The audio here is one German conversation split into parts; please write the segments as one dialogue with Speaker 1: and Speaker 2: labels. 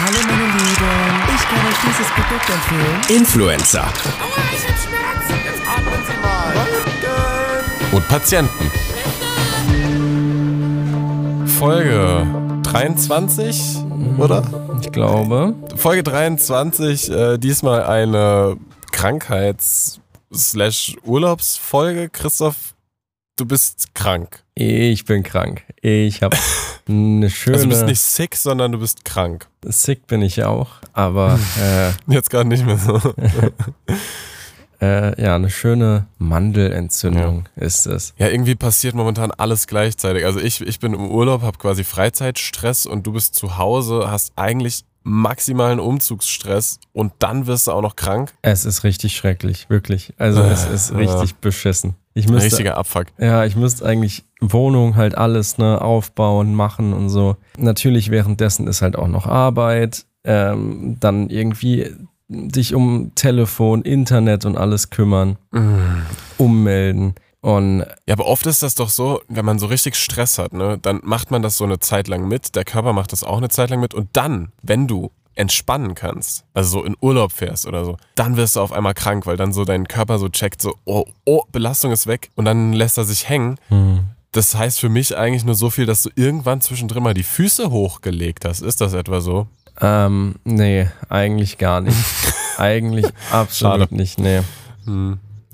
Speaker 1: Hallo meine Lieben, ich kann euch dieses Produkt empfehlen.
Speaker 2: Influencer und Patienten.
Speaker 3: Folge 23, oder?
Speaker 4: Ich glaube.
Speaker 3: Folge 23, äh, diesmal eine Krankheits-Urlaubsfolge. Christoph, du bist krank.
Speaker 4: Ich bin krank. Ich habe eine schöne.
Speaker 3: Also du bist nicht sick, sondern du bist krank.
Speaker 4: Sick bin ich auch, aber äh,
Speaker 3: Jetzt gerade nicht mehr so.
Speaker 4: äh, ja, eine schöne Mandelentzündung ist es.
Speaker 3: Ja, irgendwie passiert momentan alles gleichzeitig. Also ich, ich bin im Urlaub, habe quasi Freizeitstress und du bist zu Hause, hast eigentlich maximalen Umzugsstress und dann wirst du auch noch krank.
Speaker 4: Es ist richtig schrecklich, wirklich. Also es ist richtig beschissen. Ich müsste,
Speaker 3: Richtiger Abfuck.
Speaker 4: ja, ich müsste eigentlich Wohnung halt alles ne aufbauen, machen und so. Natürlich währenddessen ist halt auch noch Arbeit. Ähm, dann irgendwie dich um Telefon, Internet und alles kümmern, ummelden und
Speaker 3: Ja, aber oft ist das doch so, wenn man so richtig Stress hat, ne, dann macht man das so eine Zeit lang mit, der Körper macht das auch eine Zeit lang mit und dann, wenn du entspannen kannst, also so in Urlaub fährst oder so, dann wirst du auf einmal krank, weil dann so dein Körper so checkt, so, oh, oh, Belastung ist weg und dann lässt er sich hängen. Das heißt für mich eigentlich nur so viel, dass du irgendwann zwischendrin mal die Füße hochgelegt hast. Ist das etwa so?
Speaker 4: Ähm, nee, eigentlich gar nicht. eigentlich absolut
Speaker 3: Schade.
Speaker 4: nicht, nee.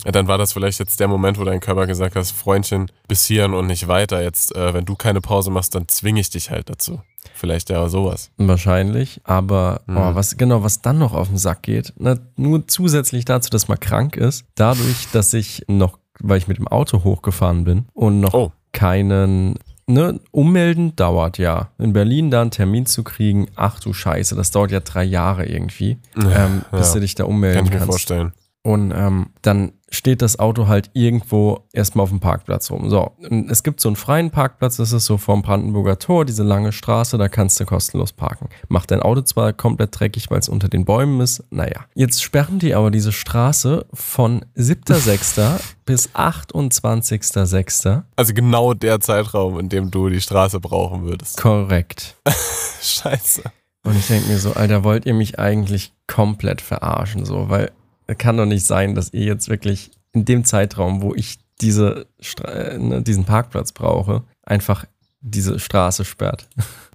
Speaker 3: Ja, dann war das vielleicht jetzt der Moment, wo dein Körper gesagt hat, Freundchen, bis hierhin und nicht weiter. Jetzt, äh, wenn du keine Pause machst, dann zwinge ich dich halt dazu. Vielleicht ja sowas.
Speaker 4: Wahrscheinlich, aber
Speaker 3: Mhm.
Speaker 4: oh, was genau, was dann noch auf den Sack geht, ne, nur zusätzlich dazu, dass man krank ist, dadurch, dass ich noch, weil ich mit dem Auto hochgefahren bin und noch
Speaker 3: Oh.
Speaker 4: keinen, ne, ummelden dauert ja. In Berlin da einen Termin zu kriegen, ach du Scheiße, das dauert ja drei Jahre irgendwie, ähm, bis
Speaker 3: ja.
Speaker 4: du dich da ummelden
Speaker 3: Kann ich mir
Speaker 4: kannst.
Speaker 3: vorstellen.
Speaker 4: Und ähm, dann steht das Auto halt irgendwo erstmal auf dem Parkplatz rum. So, und es gibt so einen freien Parkplatz, das ist so vorm Brandenburger Tor, diese lange Straße, da kannst du kostenlos parken. Macht dein Auto zwar komplett dreckig, weil es unter den Bäumen ist, naja. Jetzt sperren die aber diese Straße von 7.6. bis 28.6.
Speaker 3: Also genau der Zeitraum, in dem du die Straße brauchen würdest.
Speaker 4: korrekt.
Speaker 3: Scheiße.
Speaker 4: Und ich denke mir so, Alter, wollt ihr mich eigentlich komplett verarschen, so, weil kann doch nicht sein, dass ihr jetzt wirklich in dem Zeitraum, wo ich diese Stra äh, ne, diesen Parkplatz brauche, einfach diese Straße sperrt.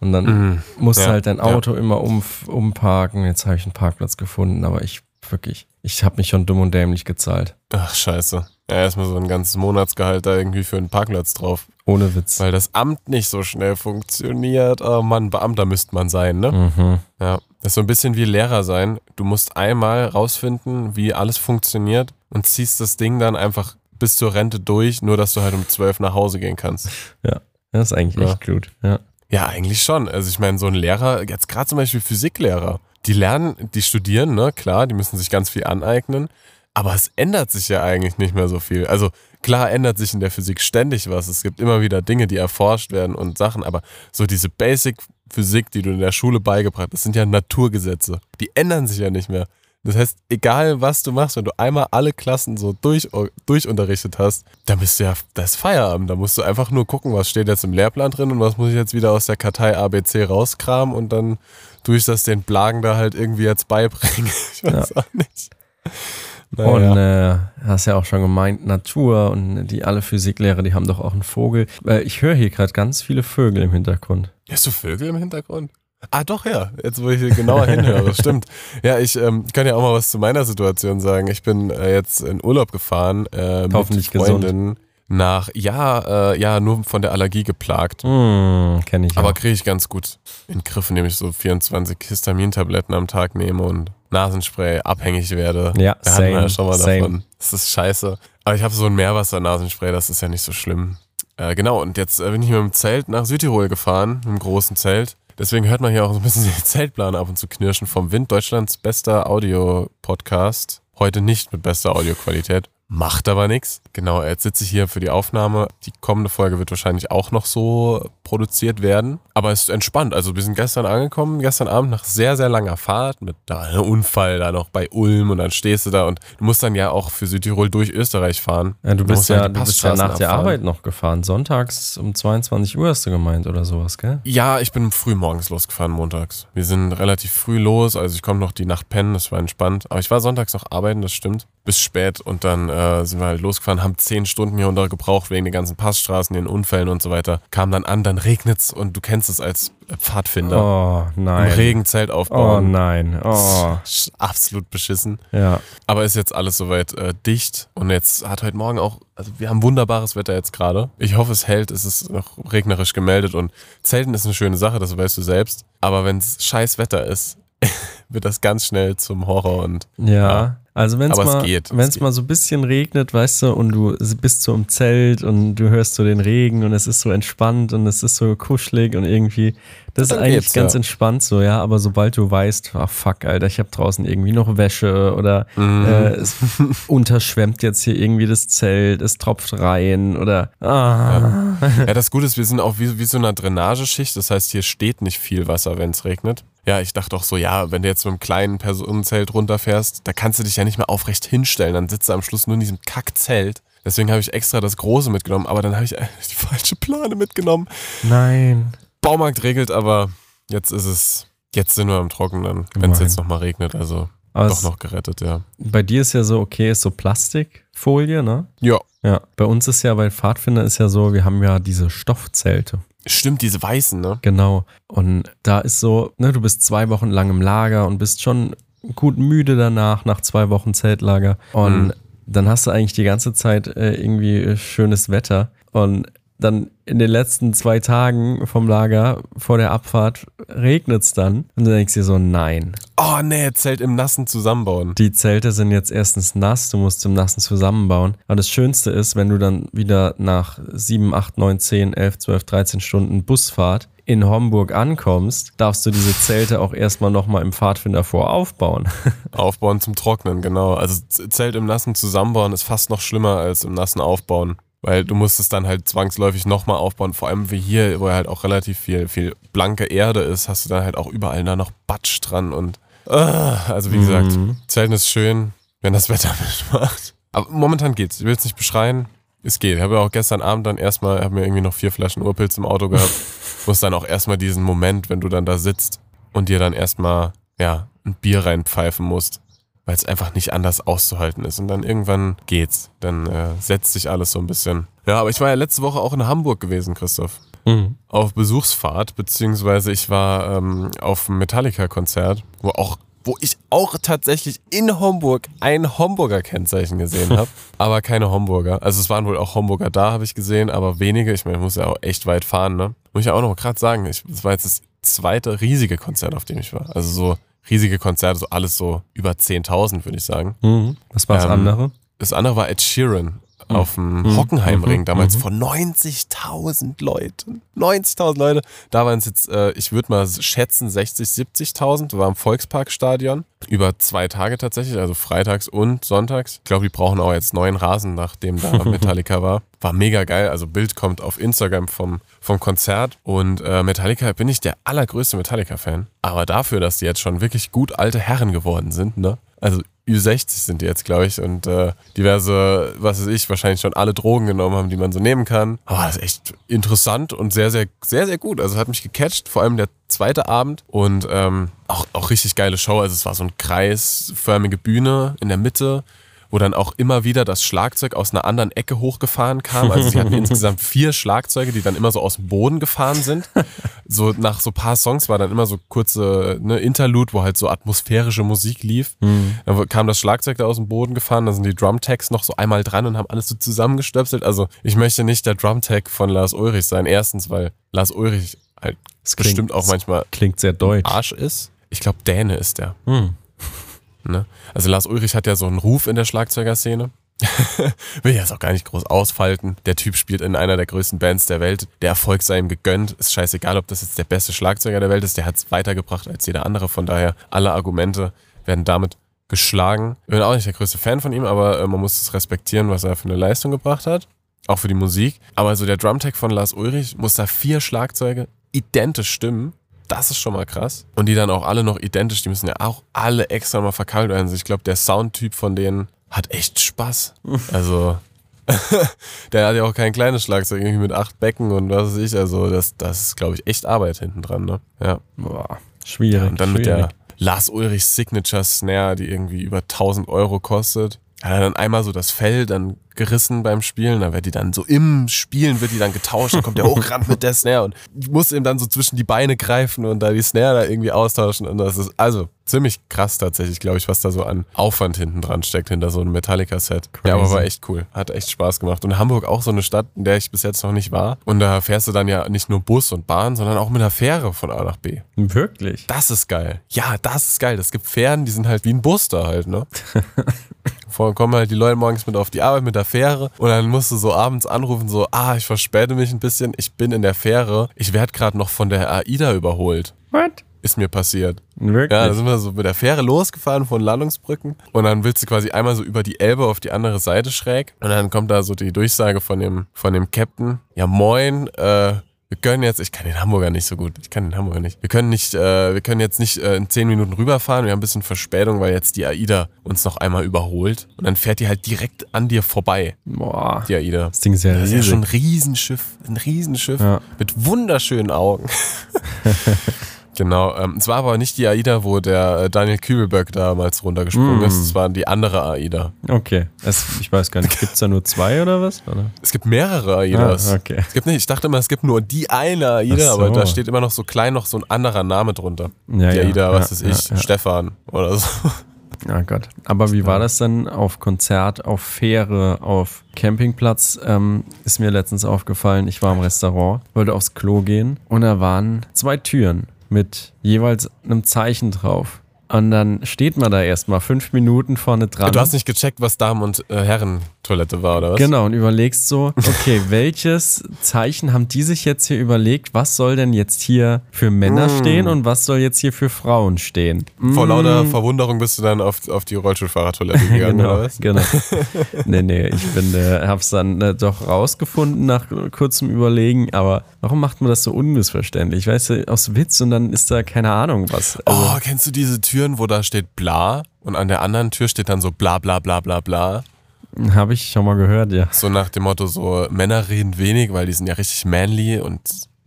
Speaker 4: Und dann
Speaker 3: Mhm.
Speaker 4: musst du
Speaker 3: Ja,
Speaker 4: halt dein
Speaker 3: ja.
Speaker 4: Auto immer um, umparken. Jetzt habe ich einen Parkplatz gefunden, aber ich wirklich, ich habe mich schon dumm und dämlich gezahlt.
Speaker 3: Ach, scheiße. Ja, erstmal so ein ganzes Monatsgehalt da irgendwie für einen Parkplatz drauf.
Speaker 4: Ohne Witz.
Speaker 3: Weil das Amt nicht so schnell funktioniert. Oh Mann, Beamter müsste man sein, ne?
Speaker 4: Mhm.
Speaker 3: Ja. Das ist so ein bisschen wie Lehrer sein. Du musst einmal rausfinden, wie alles funktioniert und ziehst das Ding dann einfach bis zur Rente durch, nur dass du halt um zwölf nach Hause gehen kannst.
Speaker 4: Das ist eigentlich
Speaker 3: Ja.
Speaker 4: echt gut. Ja.
Speaker 3: Ja, eigentlich schon. Also ich meine, so ein Lehrer, jetzt gerade zum Beispiel Physiklehrer, die lernen, die studieren, ne, klar, die müssen sich ganz viel aneignen, aber es ändert sich ja eigentlich nicht mehr so viel. Also klar ändert sich in der Physik ständig was. Es gibt immer wieder Dinge, die erforscht werden und Sachen, aber so diese Basic-Physik, die du in der Schule beigebracht hast, das sind ja Naturgesetze. Die ändern sich ja nicht mehr. Das heißt, egal was du machst, wenn du einmal alle Klassen so durch, durchunterrichtet hast, dann bist du ja, das ist Feierabend. Da musst du einfach nur gucken, was steht jetzt im Lehrplan drin und was muss ich jetzt wieder aus der Kartei ABC rauskramen und dann tue ich das den Blagen da halt irgendwie jetzt beibringen. Ich weiß auch nicht. Naja.
Speaker 4: Und äh, hast ja auch schon gemeint, Natur und die alle Physiklehrer, die haben doch auch einen Vogel. Äh, ich höre hier gerade ganz viele Vögel im Hintergrund.
Speaker 3: Hast du Vögel im Hintergrund? Ah, doch, ja. Jetzt, wo ich hier genauer hinhöre, stimmt. Ja, ich ähm, kann ja auch mal was zu meiner Situation sagen. Ich bin äh, jetzt in Urlaub gefahren äh, mit
Speaker 4: Hoffentlich gesund.
Speaker 3: Freundin nach, ja, äh, ja, nur von der Allergie geplagt.
Speaker 4: Hm, kenne ich
Speaker 3: Aber kriege ich ganz gut in den Griff, indem ich so 24 Histamintabletten am Tag nehme und Nasenspray abhängig werde.
Speaker 4: Ja,
Speaker 3: Wir hatten ja
Speaker 4: same,
Speaker 3: schon mal
Speaker 4: same.
Speaker 3: davon. Das ist scheiße. Aber ich habe so ein Meerwasser-Nasenspray, das ist ja nicht so schlimm. Äh, genau, und jetzt äh, bin ich mit dem Zelt nach Südtirol gefahren, mit einem großen Zelt. Deswegen hört man hier auch so ein bisschen die Zeltplane ab und zu knirschen vom Wind. Deutschlands bester Audio-Podcast. Heute nicht mit bester Audioqualität. Macht aber nichts. Genau, jetzt sitze ich hier für die Aufnahme. Die kommende Folge wird wahrscheinlich auch noch so produziert werden. Aber es ist entspannt. Also wir sind gestern angekommen, gestern Abend nach sehr, sehr langer Fahrt mit da einem Unfall da noch bei Ulm und dann stehst du da und du musst dann ja auch für Südtirol durch Österreich fahren.
Speaker 4: Ja, du bist ja, du bist ja nach der
Speaker 3: abfahren.
Speaker 4: Arbeit noch gefahren. Sonntags um 22 Uhr hast du gemeint oder sowas, gell?
Speaker 3: Ja, ich bin früh morgens losgefahren, montags. Wir sind relativ früh los, also ich komme noch die Nacht pennen, das war entspannt. Aber ich war sonntags noch arbeiten, das stimmt, bis spät und dann äh, sind wir halt losgefahren, haben zehn Stunden hier unter gebraucht wegen den ganzen Passstraßen, den Unfällen und so weiter. Kam dann an, dann regnet's und du kennst es als Pfadfinder.
Speaker 4: Oh
Speaker 3: Im
Speaker 4: nein.
Speaker 3: Regen Zelt
Speaker 4: Oh
Speaker 3: aufbauen.
Speaker 4: nein. Oh.
Speaker 3: Absolut beschissen.
Speaker 4: Ja.
Speaker 3: Aber ist jetzt alles soweit äh, dicht und jetzt hat heute Morgen auch, also wir haben wunderbares Wetter jetzt gerade. Ich hoffe, es hält, es ist noch regnerisch gemeldet und Zelten ist eine schöne Sache, das weißt du selbst. Aber wenn es scheiß Wetter ist, wird das ganz schnell zum Horror und
Speaker 4: Ja.
Speaker 3: Ja.
Speaker 4: Also wenn es mal,
Speaker 3: geht, es
Speaker 4: wenn's mal so ein bisschen regnet, weißt du, und du bist so im Zelt und du hörst so den Regen und es ist so entspannt und es ist so kuschelig und irgendwie, das ist eigentlich ganz
Speaker 3: ja.
Speaker 4: entspannt so, ja. Aber sobald du weißt, ach fuck, Alter, ich habe draußen irgendwie noch Wäsche oder
Speaker 3: Mhm.
Speaker 4: äh, es unterschwemmt jetzt hier irgendwie das Zelt, es tropft rein oder ah.
Speaker 3: Ja, das Gute ist, wir sind auch wie, wie so eine Drainageschicht. Das heißt, hier steht nicht viel Wasser, wenn es regnet. Ja, ich dachte auch so, ja, wenn du jetzt mit einem kleinen Personenzelt runterfährst, da kannst du dich ja nicht mehr aufrecht hinstellen. Dann sitzt du am Schluss nur in diesem Kackzelt. Deswegen habe ich extra das Große mitgenommen, aber dann habe ich die falsche Plane mitgenommen.
Speaker 4: Nein.
Speaker 3: Baumarkt regelt, aber jetzt ist es, jetzt sind wir am Trockenen, wenn es jetzt nochmal regnet. Also
Speaker 4: Aber
Speaker 3: doch noch gerettet, ja.
Speaker 4: bei dir ist ja so, okay, ist so Plastikfolie, ne?
Speaker 3: Ja,
Speaker 4: Ja, bei uns ist ja, bei Pfadfinder ist ja so, wir haben ja diese Stoffzelte.
Speaker 3: stimmt, diese Weißen, ne?
Speaker 4: Genau. Und da ist so, ne, du bist zwei Wochen lang im Lager und bist schon gut müde danach, nach zwei Wochen Zeltlager. Und
Speaker 3: Mhm.
Speaker 4: dann hast du eigentlich die ganze Zeit äh, irgendwie äh, schönes Wetter. Und dann in den letzten zwei Tagen vom Lager vor der Abfahrt regnet es dann. Und du denkst dir so, nein.
Speaker 3: Oh nee, Zelt im Nassen zusammenbauen.
Speaker 4: Die Zelte sind jetzt erstens nass, du musst im Nassen zusammenbauen. Aber das Schönste ist, wenn du dann wieder nach 7, 8, 9, 10, 11, 12, 13 Stunden Busfahrt in Homburg ankommst, darfst du diese Zelte auch erstmal nochmal im Pfadfinder voraufbauen.
Speaker 3: Aufbauen zum Trocknen, genau. Also Zelt im Nassen zusammenbauen ist fast noch schlimmer als im Nassen aufbauen. Weil du musst es dann halt zwangsläufig nochmal aufbauen. Vor allem wie hier, wo ja halt auch relativ viel, viel blanke Erde ist, hast du dann halt auch überall da noch Batsch dran und ah, also wie gesagt,
Speaker 4: Mhm.
Speaker 3: Zelten ist schön, wenn das Wetter mitmacht. Aber momentan geht's. Ich will es nicht beschreien. Es geht. Ich habe ja auch gestern Abend dann erstmal, habe mir irgendwie noch vier Flaschen Urpilz im Auto gehabt. Muss dann auch erstmal diesen Moment, wenn du dann da sitzt und dir dann erstmal, ja, ein Bier reinpfeifen musst, weil es einfach nicht anders auszuhalten ist. Und dann irgendwann geht's. Dann äh, setzt sich alles so ein bisschen. Ja, aber ich war ja letzte Woche auch in Hamburg gewesen, Christoph. Auf Besuchsfahrt, beziehungsweise ich war ähm, auf einem Metallica-Konzert, wo auch wo ich auch tatsächlich in Homburg ein Homburger Kennzeichen gesehen habe, aber keine Homburger. Also es waren wohl auch Homburger da, habe ich gesehen, aber wenige. Ich meine, ich muss ja auch echt weit fahren, ne? Muss ich ja auch noch gerade sagen, ich, das war jetzt das zweite riesige Konzert, auf dem ich war. Also so riesige Konzerte, so alles so über 10.000, würde ich sagen.
Speaker 4: Mhm. Was war das
Speaker 3: Ähm,
Speaker 4: andere?
Speaker 3: Das andere war Ed Sheeran auf dem
Speaker 4: Mhm.
Speaker 3: Hockenheimring,
Speaker 4: Mhm.
Speaker 3: damals
Speaker 4: Mhm.
Speaker 3: von 90.000 Leuten. 90.000 Leute. Da waren es jetzt, äh, ich würde mal schätzen, 60, 70.000. War im Volksparkstadion. Über zwei Tage tatsächlich, also freitags und sonntags. Ich glaube, die brauchen auch jetzt neuen Rasen, nachdem da Metallica war. War mega geil. Also Bild kommt auf Instagram vom, vom Konzert. Und äh, Metallica bin ich der allergrößte Metallica-Fan. Aber dafür, dass die jetzt schon wirklich gut alte Herren geworden sind, ne? Also Ü60 sind die jetzt, glaube ich, und äh, diverse, was weiß ich, wahrscheinlich schon alle Drogen genommen haben, die man so nehmen kann. Aber das ist echt interessant und sehr, sehr, sehr, sehr gut. Also hat mich gecatcht, vor allem der zweite Abend und ähm, auch, auch richtig geile Show. Also es war so eine kreisförmige Bühne in der Mitte, wo dann auch immer wieder das Schlagzeug aus einer anderen Ecke hochgefahren kam. Also sie hatten insgesamt vier Schlagzeuge, die dann immer so aus dem Boden gefahren sind. So nach so paar Songs war dann immer so kurze ne, Interlude, wo halt so atmosphärische Musik lief. Dann kam das Schlagzeug da aus dem Boden gefahren, da sind die Drumtags noch so einmal dran und haben alles so zusammengestöpselt. Also ich möchte nicht der Drumtag von Lars Ulrich sein. Erstens, weil Lars Ulrich halt
Speaker 4: Das klingt-
Speaker 3: bestimmt auch manchmal
Speaker 4: Klingt sehr deutsch.
Speaker 3: Arsch ist. Ich glaube, Däne ist der.
Speaker 4: Hm.
Speaker 3: Ne? Also Lars Ulrich hat ja so einen Ruf in der Schlagzeugerszene. Will ich jetzt auch gar nicht groß ausfalten. Der Typ spielt in einer der größten Bands der Welt. Der Erfolg sei ihm gegönnt. Ist scheißegal, ob das jetzt der beste Schlagzeuger der Welt ist. Der hat es weitergebracht als jeder andere. Von daher, alle Argumente werden damit geschlagen. Ich bin auch nicht der größte Fan von ihm, aber äh, man muss es respektieren, was er für eine Leistung gebracht hat. Auch für die Musik. Aber so der Drumtech von Lars Ulrich muss da vier Schlagzeuge identisch stimmen. Das ist schon mal krass. Und die dann auch alle noch identisch, die müssen ja auch alle extra mal verkabelt werden. Also ich glaube, der Soundtyp von denen hat echt Spaß. Also, der hat ja auch kein kleines Schlagzeug, irgendwie mit acht Becken und was weiß ich. Also, das, das ist, glaube ich, echt Arbeit hinten dran, ne? Ja.
Speaker 4: Boah, schwierig.
Speaker 3: Und dann mit
Speaker 4: schwierig.
Speaker 3: der Lars Ulrich Signature Snare, die irgendwie über 1000 Euro kostet. Hat er dann einmal so das Fell dann gerissen beim Spielen, da wird die dann so im Spielen wird die dann getauscht, dann kommt der hochrannt mit der Snare und muss ihm dann so zwischen die Beine greifen und da die Snare da irgendwie austauschen und das ist also ziemlich krass tatsächlich, glaube ich, was da so an Aufwand hinten dran steckt hinter so einem Metallica-Set. Ja, aber war echt cool. Hat echt Spaß gemacht. Und Hamburg auch so eine Stadt, in der ich bis jetzt noch nicht war. Und da fährst du dann ja nicht nur Bus und Bahn, sondern auch mit einer Fähre von A nach B.
Speaker 4: Wirklich?
Speaker 3: Das ist geil. Ja, das ist geil. Es gibt Fähren, die sind halt wie ein Bus da halt, ne? Vorher kommen halt die Leute morgens mit auf die Arbeit mit der Fähre und dann musst du so abends anrufen, so, ah, ich verspäte mich ein bisschen, ich bin in der Fähre, ich werde gerade noch von der AIDA überholt.
Speaker 4: What?
Speaker 3: Ist mir passiert.
Speaker 4: Wirklich?
Speaker 3: Ja, da sind wir so mit der Fähre losgefahren von Landungsbrücken und dann willst du quasi einmal so über die Elbe auf die andere Seite schräg und dann kommt da so die Durchsage von dem, von dem Captain. Ja, moin, äh, wir können jetzt, ich kann den Hamburger nicht so gut, ich kann den Hamburger nicht. Wir können nicht, äh, wir können jetzt nicht äh, in 10 Minuten rüberfahren, wir haben ein bisschen Verspätung, weil jetzt die AIDA uns noch einmal überholt und dann fährt die halt direkt an dir vorbei,
Speaker 4: Boah.
Speaker 3: die AIDA.
Speaker 4: Das Ding ist ja
Speaker 3: Das ist ja schon ein Riesenschiff, ein Riesenschiff
Speaker 4: Ja.
Speaker 3: mit wunderschönen Augen. genau, ähm, es war aber nicht die AIDA, wo der äh, Daniel Kübelberg damals runtergesprungen
Speaker 4: Mm.
Speaker 3: ist, es war die andere AIDA.
Speaker 4: Okay. Es, ich weiß gar nicht, gibt es da nur zwei oder was? Oder?
Speaker 3: Es gibt mehrere AIDAs.
Speaker 4: Ah, okay.
Speaker 3: Es gibt nicht, ich dachte immer, es gibt nur die eine AIDA,
Speaker 4: so.
Speaker 3: aber da steht immer noch so klein noch so ein anderer Name drunter.
Speaker 4: Ja,
Speaker 3: die
Speaker 4: ja,
Speaker 3: AIDA, was
Speaker 4: ja,
Speaker 3: weiß ich,
Speaker 4: ja, ja.
Speaker 3: Stefan oder so.
Speaker 4: Ah Gott. Aber wie war das dann auf Konzert, auf Fähre, auf Campingplatz? Ähm, ist mir letztens aufgefallen, ich war im Restaurant, wollte aufs Klo gehen und da waren zwei Türen mit jeweils einem Zeichen drauf. Und dann steht man da erstmal fünf Minuten vorne dran.
Speaker 3: Du hast nicht gecheckt, was Damen- und äh, Herren-Toilette war, oder was?
Speaker 4: Genau, und überlegst so, okay, welches Zeichen haben die sich jetzt hier überlegt? Was soll denn jetzt hier für Männer
Speaker 3: Mm.
Speaker 4: stehen und was soll jetzt hier für Frauen stehen?
Speaker 3: Vor
Speaker 4: Mm.
Speaker 3: lauter Verwunderung bist du dann auf, auf die Rollstuhlfahrertoilette gegangen,
Speaker 4: genau,
Speaker 3: oder was?
Speaker 4: genau. nee, nee, ich bin, äh, hab's dann äh, doch rausgefunden nach kurzem Überlegen, aber warum macht man das so unmissverständlich? Weißt du, aus Witz und dann ist da keine Ahnung was. Also,
Speaker 3: Oh, kennst du diese Türen, wo da steht bla und an der anderen Tür steht dann so bla bla bla bla bla?
Speaker 4: Habe ich schon mal gehört, ja.
Speaker 3: So nach dem Motto, so Männer reden wenig, weil die sind ja richtig manly und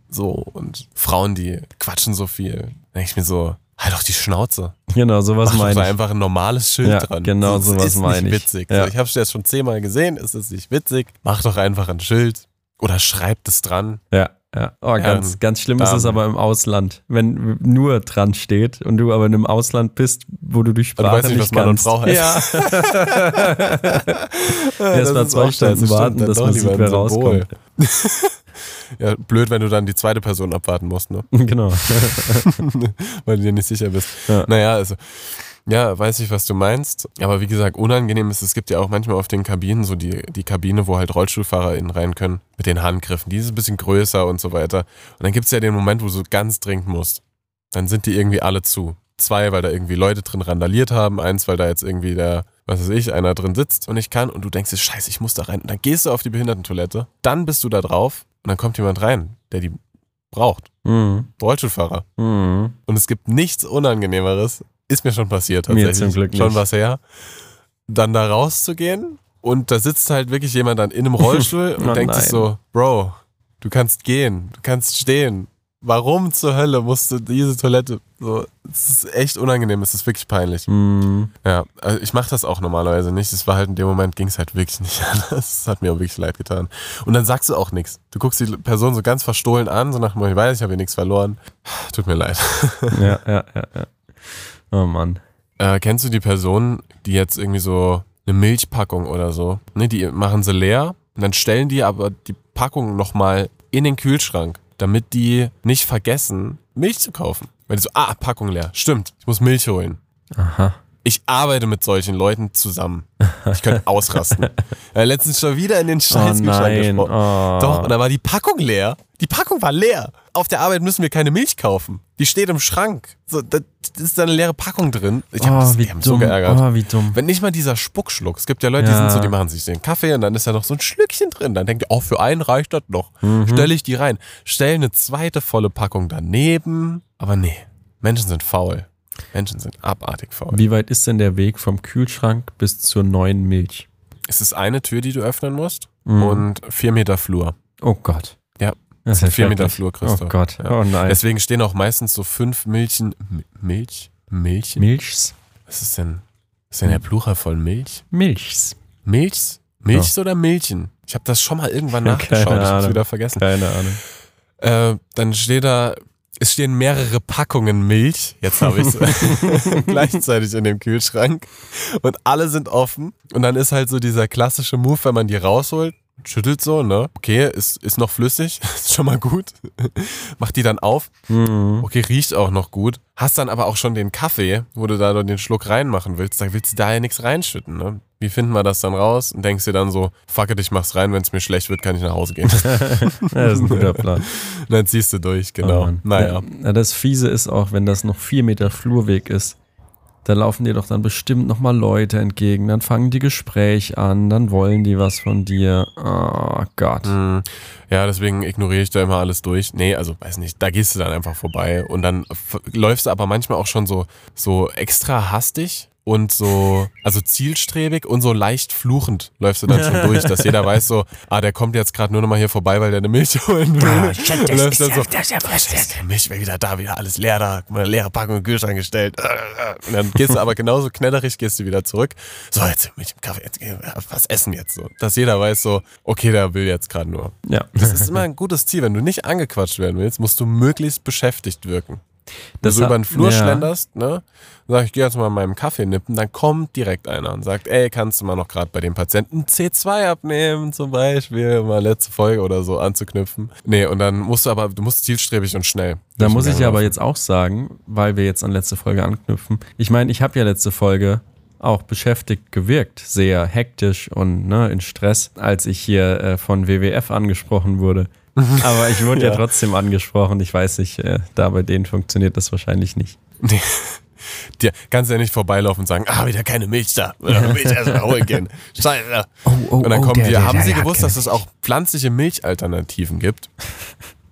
Speaker 3: so und Frauen, die quatschen so viel. Da denke ich mir so, halt doch die Schnauze.
Speaker 4: Genau, sowas
Speaker 3: Mach doch
Speaker 4: meine ich.
Speaker 3: einfach ein normales Schild
Speaker 4: Ja,
Speaker 3: dran.
Speaker 4: genau
Speaker 3: das
Speaker 4: sowas
Speaker 3: ist
Speaker 4: meine
Speaker 3: nicht
Speaker 4: ich.
Speaker 3: witzig.
Speaker 4: Ja.
Speaker 3: So, ich habe es jetzt schon zehnmal gesehen, es ist nicht witzig. Mach doch einfach ein Schild oder schreibt es dran.
Speaker 4: Ja, ja. Oh, ganz,
Speaker 3: Ähm,
Speaker 4: ganz schlimm ist es aber im Ausland, wenn nur dran steht und du aber in einem Ausland bist, wo du
Speaker 3: du
Speaker 4: Sprache
Speaker 3: weißt nicht,
Speaker 4: nicht
Speaker 3: was Mann und
Speaker 4: kannst.
Speaker 3: Frau heißt.
Speaker 4: Ja,
Speaker 3: Ja,
Speaker 4: erst mal zwei Stunden warten, dass man sieht, wer rauskommt.
Speaker 3: Ja, blöd, wenn du dann die zweite Person abwarten musst, ne?
Speaker 4: genau.
Speaker 3: weil du dir nicht sicher bist.
Speaker 4: Ja.
Speaker 3: Naja, also, ja, weiß ich, was du meinst. Aber wie gesagt, unangenehm ist, es gibt ja auch manchmal auf den Kabinen so die, die Kabine, wo halt RollstuhlfahrerInnen rein können, mit den Handgriffen. Die ist ein bisschen größer und so weiter. Und dann gibt es ja den Moment, wo du ganz dringend musst. Dann sind die irgendwie alle zu. Zwei, weil da irgendwie Leute drin randaliert haben. Eins, weil da jetzt irgendwie der, was weiß ich, einer drin sitzt und ich kann. Und du denkst scheiße, ich muss da rein. Und dann gehst du auf die Behindertentoilette. Dann bist du da drauf und dann kommt jemand rein, der die braucht.
Speaker 4: Mhm.
Speaker 3: Rollstuhlfahrer.
Speaker 4: Mhm.
Speaker 3: Und es gibt nichts Unangenehmeres. Ist mir schon passiert
Speaker 4: Mir
Speaker 3: tatsächlich.
Speaker 4: zum Glück
Speaker 3: Schon
Speaker 4: nicht.
Speaker 3: was her. Dann da rauszugehen und da sitzt halt wirklich jemand dann in einem Rollstuhl und
Speaker 4: Oh
Speaker 3: denkt sich so, Bro, du kannst gehen, du kannst stehen. Warum zur Hölle musst du diese Toilette? So, es ist echt unangenehm, es ist wirklich peinlich.
Speaker 4: Mhm.
Speaker 3: Ja, also ich mache das auch normalerweise nicht. Es war halt in dem Moment ging es halt wirklich nicht anders. Es hat mir auch wirklich leid getan. Und dann sagst du auch nichts. Du guckst die Person so ganz verstohlen an, so nach dem Motto, ich weiß, ich habe hier nichts verloren. Tut mir leid.
Speaker 4: Ja, ja, ja, ja. Oh Mann.
Speaker 3: Äh, kennst du die Personen, die jetzt irgendwie so eine Milchpackung oder so, ne, die machen sie leer und dann stellen die aber die Packung nochmal in den Kühlschrank, damit die nicht vergessen, Milch zu kaufen. Weil die so, ah, Packung leer. Stimmt, ich muss Milch holen.
Speaker 4: Aha.
Speaker 3: Ich arbeite mit solchen Leuten zusammen. Ich könnte ausrasten. äh, letztens schon wieder in den
Speaker 4: Oh
Speaker 3: Scheißkühlschrank
Speaker 4: nein.
Speaker 3: gesprochen.
Speaker 4: Oh.
Speaker 3: Doch, und da war die Packung leer. Die Packung war leer. Auf der Arbeit müssen wir keine Milch kaufen. Die steht im Schrank. So, da ist da eine leere Packung drin. Ich habe
Speaker 4: oh, wie
Speaker 3: die haben so
Speaker 4: dumm.
Speaker 3: geärgert.
Speaker 4: Oh, wie dumm.
Speaker 3: Wenn nicht mal dieser Spuckschluck. Es gibt ja Leute, die
Speaker 4: Ja.
Speaker 3: sind so, die machen sich den Kaffee und dann ist da noch so ein Schlückchen drin. Dann denkt ihr, oh, für einen reicht das noch.
Speaker 4: Mhm.
Speaker 3: Stelle ich die rein. Stell eine zweite volle Packung daneben. Aber nee, Menschen sind faul. Menschen sind abartig faul.
Speaker 4: Wie weit ist denn der Weg vom Kühlschrank bis zur neuen Milch?
Speaker 3: Es ist eine Tür, die du öffnen musst
Speaker 4: Mhm.
Speaker 3: und vier Meter Flur.
Speaker 4: Oh Gott. Das
Speaker 3: sind
Speaker 4: ist
Speaker 3: vier
Speaker 4: ja
Speaker 3: Meter
Speaker 4: schrecklich.
Speaker 3: Flur, Christoph.
Speaker 4: Oh Gott.
Speaker 3: Ja.
Speaker 4: Oh nein.
Speaker 3: Deswegen stehen auch meistens so fünf Milchen. Milch? Milchen?
Speaker 4: Milchs?
Speaker 3: Was ist denn? Was ist denn der Plural von Milch?
Speaker 4: Milchs.
Speaker 3: Milchs? Milchs oder Milchen? Ich habe das schon mal irgendwann
Speaker 4: Keine
Speaker 3: nachgeschaut. Ich habe
Speaker 4: Ahnung.
Speaker 3: wieder vergessen.
Speaker 4: Keine Ahnung.
Speaker 3: Äh, dann steht da, es stehen mehrere Packungen Milch. Jetzt habe ich es gleichzeitig in dem Kühlschrank. Und alle sind offen. Und dann ist halt so dieser klassische Move, wenn man die rausholt, schüttelt so, ne? Okay, ist, ist noch flüssig, ist schon mal gut. Macht die dann auf.
Speaker 4: Mhm.
Speaker 3: Okay, riecht auch noch gut. Hast dann aber auch schon den Kaffee, wo du da den Schluck reinmachen willst. Da willst du da ja nichts reinschütten, ne? Wie finden wir das dann raus? Und denkst dir dann so, fuck it, ich mach's rein, wenn es mir schlecht wird, kann ich nach Hause gehen.
Speaker 4: Das ist ein guter Plan.
Speaker 3: Dann ziehst du durch,
Speaker 4: Oh
Speaker 3: genau.
Speaker 4: Mann.
Speaker 3: naja.
Speaker 4: Ja, das Fiese ist auch, wenn das noch vier Meter Flurweg ist, da laufen dir doch dann bestimmt nochmal Leute entgegen, dann fangen die Gespräch an, dann wollen die was von dir. Oh Gott.
Speaker 3: Hm, Ja, deswegen ignoriere ich da immer alles durch. Nee, also weiß nicht, da gehst du dann einfach vorbei und dann läufst du aber manchmal auch schon so, so extra hastig und so, also zielstrebig und so leicht fluchend läufst du dann schon durch, dass jeder weiß so, ah, der kommt jetzt gerade nur noch mal hier vorbei, weil der eine Milch holen will.
Speaker 1: Ah,
Speaker 3: und läufst dann so, Scheiße, der Milch wäre wieder da, wieder alles leer da, guck mal, eine leere Packung im Kühlschrank gestellt. Und dann gehst du aber genauso knellerig, gehst du wieder zurück. So, jetzt Milch im Kaffee, jetzt gehen wir was essen jetzt so. Dass jeder weiß so, okay, der will jetzt gerade nur.
Speaker 4: Ja.
Speaker 3: Das ist immer ein gutes Ziel. Wenn du nicht angequatscht werden willst, musst du möglichst beschäftigt wirken. Wenn
Speaker 4: Das
Speaker 3: du über den Flur
Speaker 4: ja.
Speaker 3: schlenderst, ne, sag ich, geh jetzt mal meinen Kaffee nippen, dann kommt direkt einer und sagt, ey, kannst du mal noch gerade bei dem Patienten C2 abnehmen, zum Beispiel, mal letzte Folge oder so anzuknüpfen. Nee, und dann musst du aber, du musst zielstrebig und schnell.
Speaker 4: Da muss ich ja aber jetzt auch sagen, weil wir jetzt an letzte Folge anknüpfen. Ich meine, ich habe ja letzte Folge auch beschäftigt gewirkt, sehr hektisch und ne, in Stress, als ich hier äh, von WWF angesprochen wurde. Aber ich wurde ja.
Speaker 3: Ja.
Speaker 4: trotzdem angesprochen. Ich weiß nicht, äh, da bei denen funktioniert das wahrscheinlich nicht.
Speaker 3: Nee. Dir kannst ja nicht vorbeilaufen und sagen, ah, wieder keine Milch da. Oder Milch erst mal holen gehen. Scheiße.
Speaker 1: Oh, oh,
Speaker 3: Und dann
Speaker 1: oh,
Speaker 3: kommen
Speaker 1: der,
Speaker 3: die,
Speaker 1: der,
Speaker 3: haben
Speaker 1: der,
Speaker 3: Sie
Speaker 1: der hat
Speaker 3: gewusst,
Speaker 1: keine
Speaker 3: dass es auch pflanzliche Milchalternativen gibt?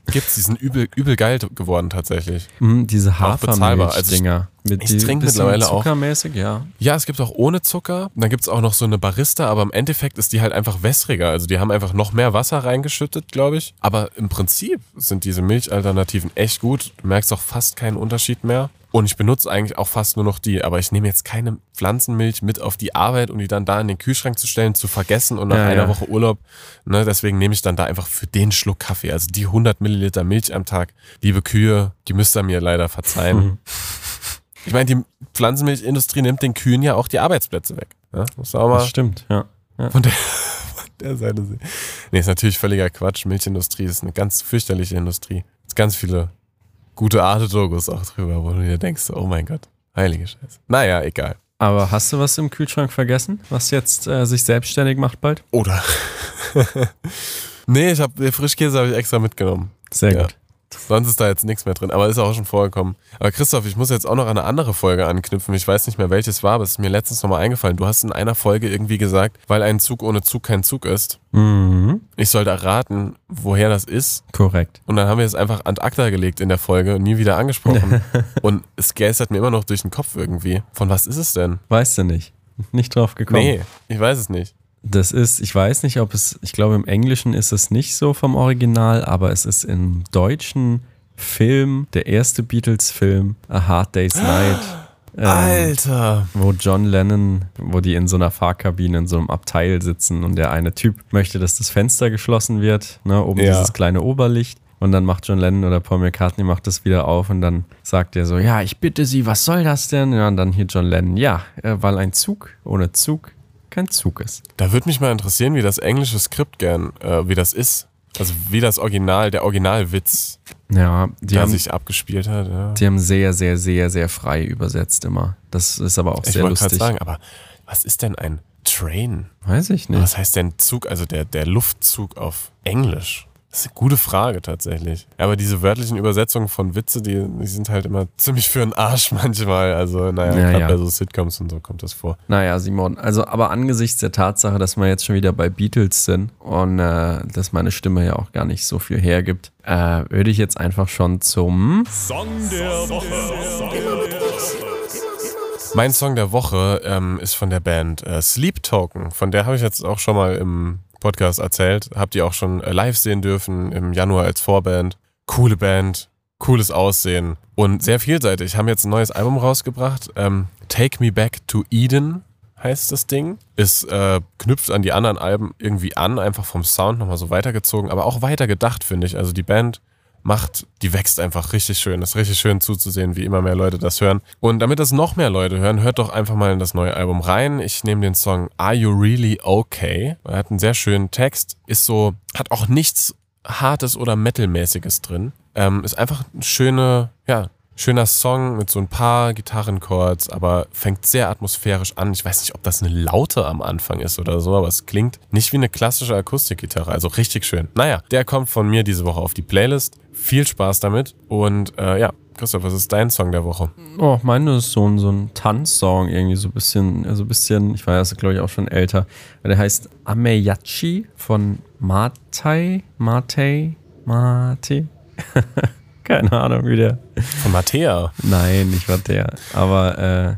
Speaker 3: Gibt's, die sind übel, übel geil geworden tatsächlich.
Speaker 4: Hm, diese.
Speaker 3: Also
Speaker 4: Hafermilch-Dinger. mit
Speaker 3: ich
Speaker 4: die-
Speaker 3: trinke mittlerweile auch-
Speaker 4: zuckermäßig, ja.
Speaker 3: Ja, es gibt auch ohne Zucker. Dann gibt's auch noch so eine Barista, aber im Endeffekt ist die halt einfach wässriger. Also die haben einfach noch mehr Wasser reingeschüttet, glaube ich. Aber im Prinzip sind diese Milchalternativen echt gut. Du merkst auch fast keinen Unterschied mehr. Und ich benutze eigentlich auch fast nur noch die. Aber ich nehme jetzt keine Pflanzenmilch mit auf die Arbeit, um die dann da in den Kühlschrank zu stellen, zu vergessen und nach
Speaker 4: Ja,
Speaker 3: einer
Speaker 4: ja.
Speaker 3: Woche Urlaub. Ne, deswegen nehme ich dann da einfach für den Schluck Kaffee. Also die 100 Milliliter Milch am Tag. Liebe Kühe, die müsst ihr mir leider verzeihen. Ich meine, die Pflanzenmilchindustrie nimmt den Kühen ja auch die Arbeitsplätze weg. Ja, muss auch
Speaker 4: Das
Speaker 3: mal
Speaker 4: stimmt, ja.
Speaker 3: von der, von der Seite sehen. Nee, ist natürlich völliger Quatsch. Milchindustrie ist eine ganz fürchterliche Industrie. Es ganz viele gute Arte-Dokus auch drüber, wo du dir denkst, oh mein Gott, heilige Scheiße. Naja, egal.
Speaker 4: Aber hast du was im Kühlschrank vergessen, was jetzt äh, sich selbstständig macht bald?
Speaker 3: Oder? nee, ich habe Frischkäse habe ich extra mitgenommen.
Speaker 4: Sehr
Speaker 3: Ja.
Speaker 4: gut.
Speaker 3: Sonst ist da jetzt nichts mehr drin, aber ist auch schon vorgekommen. Aber Christoph, ich muss jetzt auch noch an eine andere Folge anknüpfen. Ich weiß nicht mehr, welches war, aber es ist mir letztens nochmal eingefallen. Du hast in einer Folge irgendwie gesagt, weil ein Zug ohne Zug kein Zug ist.
Speaker 4: Mhm.
Speaker 3: Ich sollte erraten, woher das ist.
Speaker 4: Korrekt.
Speaker 3: Und dann haben wir es einfach ad acta gelegt in der Folge und nie wieder angesprochen. und es geistert mir immer noch durch den Kopf irgendwie. Von was ist es denn?
Speaker 4: Weißt du nicht. Nicht drauf gekommen.
Speaker 3: Nee, ich weiß es nicht.
Speaker 4: Das ist, ich weiß nicht, ob es, ich glaube im Englischen ist es nicht so vom Original, aber es ist im deutschen Film, der erste Beatles-Film, A Hard Day's Night. ähm,
Speaker 3: Alter.
Speaker 4: wo John Lennon, wo die in so einer Fahrkabine in so einem Abteil sitzen und der eine Typ möchte, dass das Fenster geschlossen wird, ne, oben
Speaker 3: Ja.
Speaker 4: dieses kleine Oberlicht. Und dann macht John Lennon oder Paul McCartney macht das wieder auf und dann sagt er so, ja, ich bitte Sie, was soll das denn? Ja, und dann hier John Lennon, ja, äh, weil ein Zug ohne Zug kein Zug ist.
Speaker 3: Da würde mich mal interessieren, wie das englische Skript gern, äh, wie das ist. Also wie das Original, der Originalwitz,
Speaker 4: Ja,
Speaker 3: der
Speaker 4: haben,
Speaker 3: sich abgespielt hat. Ja.
Speaker 4: die haben sehr, sehr, sehr, sehr frei übersetzt immer. Das ist aber auch
Speaker 3: Ich
Speaker 4: sehr
Speaker 3: wollte gerade
Speaker 4: lustig.
Speaker 3: sagen, aber was ist denn ein Train?
Speaker 4: Weiß ich nicht.
Speaker 3: Was heißt denn Zug, also der, der Luftzug auf Englisch? Das ist eine gute Frage tatsächlich. Aber diese wörtlichen Übersetzungen von Witze, die, die sind halt immer ziemlich für den Arsch manchmal. Also, naja,
Speaker 4: Ja,
Speaker 3: gerade bei so Sitcoms und so kommt das vor.
Speaker 4: Naja, Simon, also aber angesichts der Tatsache, dass wir jetzt schon wieder bei Beatles sind und äh, dass meine Stimme ja auch gar nicht so viel hergibt, äh, würde ich jetzt einfach schon zum
Speaker 3: Mein Song der Woche ähm, ist von der Band äh, Sleep Token. Von der habe ich jetzt auch schon mal im Podcast erzählt. Habt ihr auch schon äh, live sehen dürfen im Januar als Vorband. Coole Band, cooles Aussehen und sehr vielseitig. Haben jetzt ein neues Album rausgebracht. Ähm, Take Me Back to Eden heißt das Ding. Ist äh, knüpft an die anderen Alben irgendwie an, einfach vom Sound nochmal so weitergezogen, aber auch weiter gedacht, finde ich. Also die Band macht, die wächst einfach richtig schön. Das ist richtig schön zuzusehen, wie immer mehr Leute das hören. Und damit das noch mehr Leute hören, hört doch einfach mal in das neue Album rein. Ich nehme den Song Are You Really Okay? Er hat einen sehr schönen Text, ist so, hat auch nichts Hartes oder Metalmäßiges drin. Ähm, ist einfach ein schöne, ja, schöner Song mit so ein paar Gitarrenchords, aber fängt sehr atmosphärisch an. Ich weiß nicht, ob das eine Laute am Anfang ist oder so, aber es klingt nicht wie eine klassische Akustikgitarre. Also richtig schön. Naja, der kommt von mir diese Woche auf die Playlist. Viel Spaß damit. Und äh, ja, Christoph, was ist dein Song der Woche?
Speaker 4: Oh, meine ist so ein, so ein Tanzsong, irgendwie so ein bisschen, also ein bisschen, ich weiß, glaube ich, auch schon älter. Der heißt Ameyachi von Matei, Matei, Mate. Keine Ahnung, wie der.
Speaker 3: Von Mattea.
Speaker 4: Nein, nicht der. Aber, äh.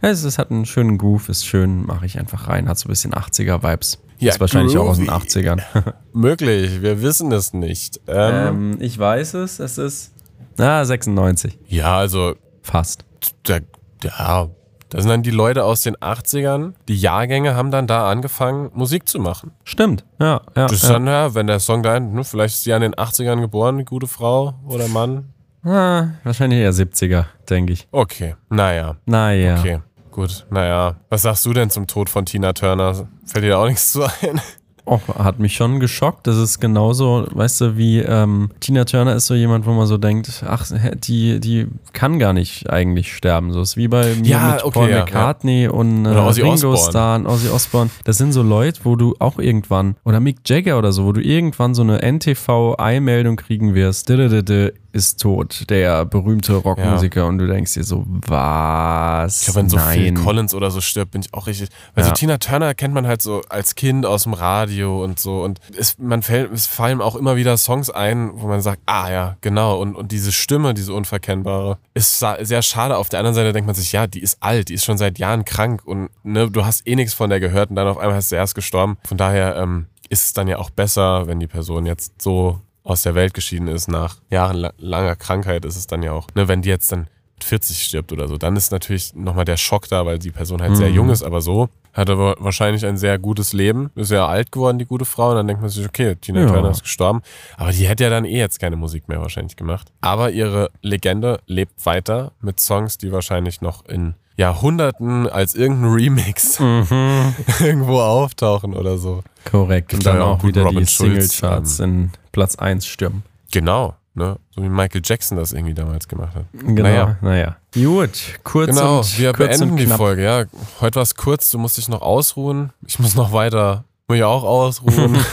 Speaker 4: Es, es hat einen schönen Groove, ist schön, mache ich einfach rein. Hat so ein bisschen 80er-Vibes.
Speaker 3: Ja,
Speaker 4: ist wahrscheinlich auch aus den
Speaker 3: groovy.
Speaker 4: 80ern.
Speaker 3: Möglich, wir wissen es nicht. Ähm,
Speaker 4: ähm, ich weiß es, es ist. Ah, 96.
Speaker 3: ja, also,
Speaker 4: Fast.
Speaker 3: da, ja, da sind dann die Leute aus den 80ern. Die Jahrgänge haben dann da angefangen, Musik zu machen.
Speaker 4: Stimmt, ja. ja,
Speaker 3: Das ist
Speaker 4: ja.
Speaker 3: dann, ja, wenn der Song da, ne, vielleicht ist die an den 80ern geboren, die gute Frau oder Mann.
Speaker 4: Ah, wahrscheinlich eher 70er, denke ich.
Speaker 3: Okay, naja,
Speaker 4: Naja.
Speaker 3: okay, gut, naja. Was sagst du denn zum Tod von Tina Turner? Fällt dir da auch nichts zu ein?
Speaker 4: Oh, hat mich schon geschockt. Das ist genauso, weißt du, wie ähm, Tina Turner ist so jemand, wo man so denkt, ach, die, die kann gar nicht eigentlich sterben. So ist wie bei mir
Speaker 3: Ja,
Speaker 4: mit
Speaker 3: okay,
Speaker 4: Paul
Speaker 3: ja,
Speaker 4: McCartney und äh, Ringo. Starr und Ozzy Osbourne. Das sind so Leute, wo du auch irgendwann, oder Mick Jagger oder so, wo du irgendwann so eine NTV-Eilmeldung kriegen wirst, "Didididi ist tot, der berühmte Rockmusiker. Und du denkst dir so, was?
Speaker 3: Ich glaube, wenn so Phil
Speaker 4: Nein.
Speaker 3: Collins oder so stirbt, bin ich auch richtig. Weil
Speaker 4: Ja.
Speaker 3: so Tina Turner kennt man halt so als Kind aus dem Radio und so. Und es, man fällt, es fallen auch immer wieder Songs ein, wo man sagt, ah ja, genau. Und, und diese Stimme, diese unverkennbare, ist sehr schade. Auf der anderen Seite denkt man sich, ja, die ist alt, die ist schon seit Jahren krank und ne, du hast eh nichts von der gehört und dann auf einmal ist sie erst gestorben. Von daher ähm, ist es dann ja auch besser, wenn die Person jetzt so aus der Welt geschieden ist nach jahrelanger Krankheit, ist es dann ja auch, ne, wenn die jetzt dann mit 40 stirbt oder so, dann ist natürlich nochmal der Schock da, weil die Person halt sehr
Speaker 4: Mhm.
Speaker 3: jung ist, aber so hat er wa- wahrscheinlich ein sehr gutes Leben, ist ja alt geworden, die gute Frau, und dann denkt man sich, okay, Tina
Speaker 4: Ja.
Speaker 3: Turner ist gestorben, aber die hätte ja dann eh jetzt keine Musik mehr wahrscheinlich gemacht. Aber ihre Legende lebt weiter mit Songs, die wahrscheinlich noch in Jahrhunderten als irgendein Remix
Speaker 4: Mhm.
Speaker 3: irgendwo auftauchen oder so.
Speaker 4: Korrekt. Und
Speaker 3: Gibt ja
Speaker 4: dann
Speaker 3: auch
Speaker 4: wieder
Speaker 3: Robin
Speaker 4: die Singlecharts in Platz 1 stürmen.
Speaker 3: Genau, ne? So wie Michael Jackson das irgendwie damals gemacht hat.
Speaker 4: Genau,
Speaker 3: Naja.
Speaker 4: naja. Gut, kurz
Speaker 3: Genau,
Speaker 4: und,
Speaker 3: wir
Speaker 4: kurz
Speaker 3: beenden
Speaker 4: und
Speaker 3: die. Folge. Ja, heute war es kurz, du musst dich noch ausruhen. Ich muss noch weiter, muss ich auch ausruhen.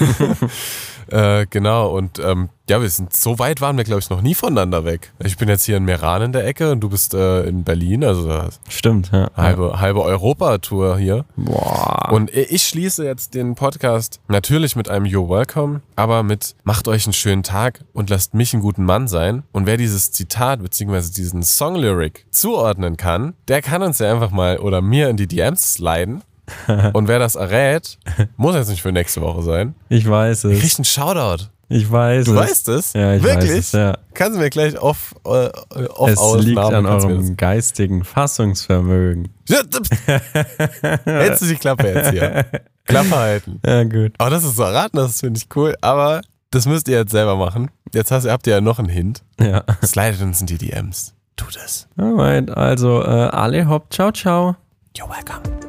Speaker 3: äh, genau, und ähm, ja, wir sind, so weit waren wir, glaube ich, noch nie voneinander weg. Ich bin jetzt hier in Meran in der Ecke und du bist äh, in Berlin, also
Speaker 4: Stimmt, ja.
Speaker 3: halbe, halbe Europa-Tour hier.
Speaker 4: Boah.
Speaker 3: Und ich schließe jetzt den Podcast natürlich mit einem You're Welcome, aber mit Macht euch einen schönen Tag und lasst mich einen guten Mann sein. Und wer dieses Zitat bzw. diesen Song-Lyric zuordnen kann, der kann uns ja einfach mal oder mir in die DMs sliden. Und wer das errät, muss jetzt nicht für nächste Woche sein,
Speaker 4: ich weiß es.
Speaker 3: kriegt einen Shoutout.
Speaker 4: Ich weiß
Speaker 3: Du
Speaker 4: es.
Speaker 3: weißt es?
Speaker 4: Ja, ich
Speaker 3: Wirklich?
Speaker 4: weiß es, ja.
Speaker 3: Kannst du mir gleich off, äh, off
Speaker 4: Es
Speaker 3: aus
Speaker 4: liegt
Speaker 3: Namen,
Speaker 4: an
Speaker 3: du
Speaker 4: eurem geistigen Fassungsvermögen.
Speaker 3: das- Hältst du die Klappe jetzt hier? Klappe halten.
Speaker 4: Ja, gut.
Speaker 3: Aber das ist so erraten, das finde ich cool. Aber das müsst ihr jetzt selber machen. Jetzt hast, habt ihr ja noch einen Hint.
Speaker 4: Ja.
Speaker 3: Slidet uns in die DMs. Tut es.
Speaker 4: Alright, also äh, alle hopp, ciao, ciao.
Speaker 3: You're welcome.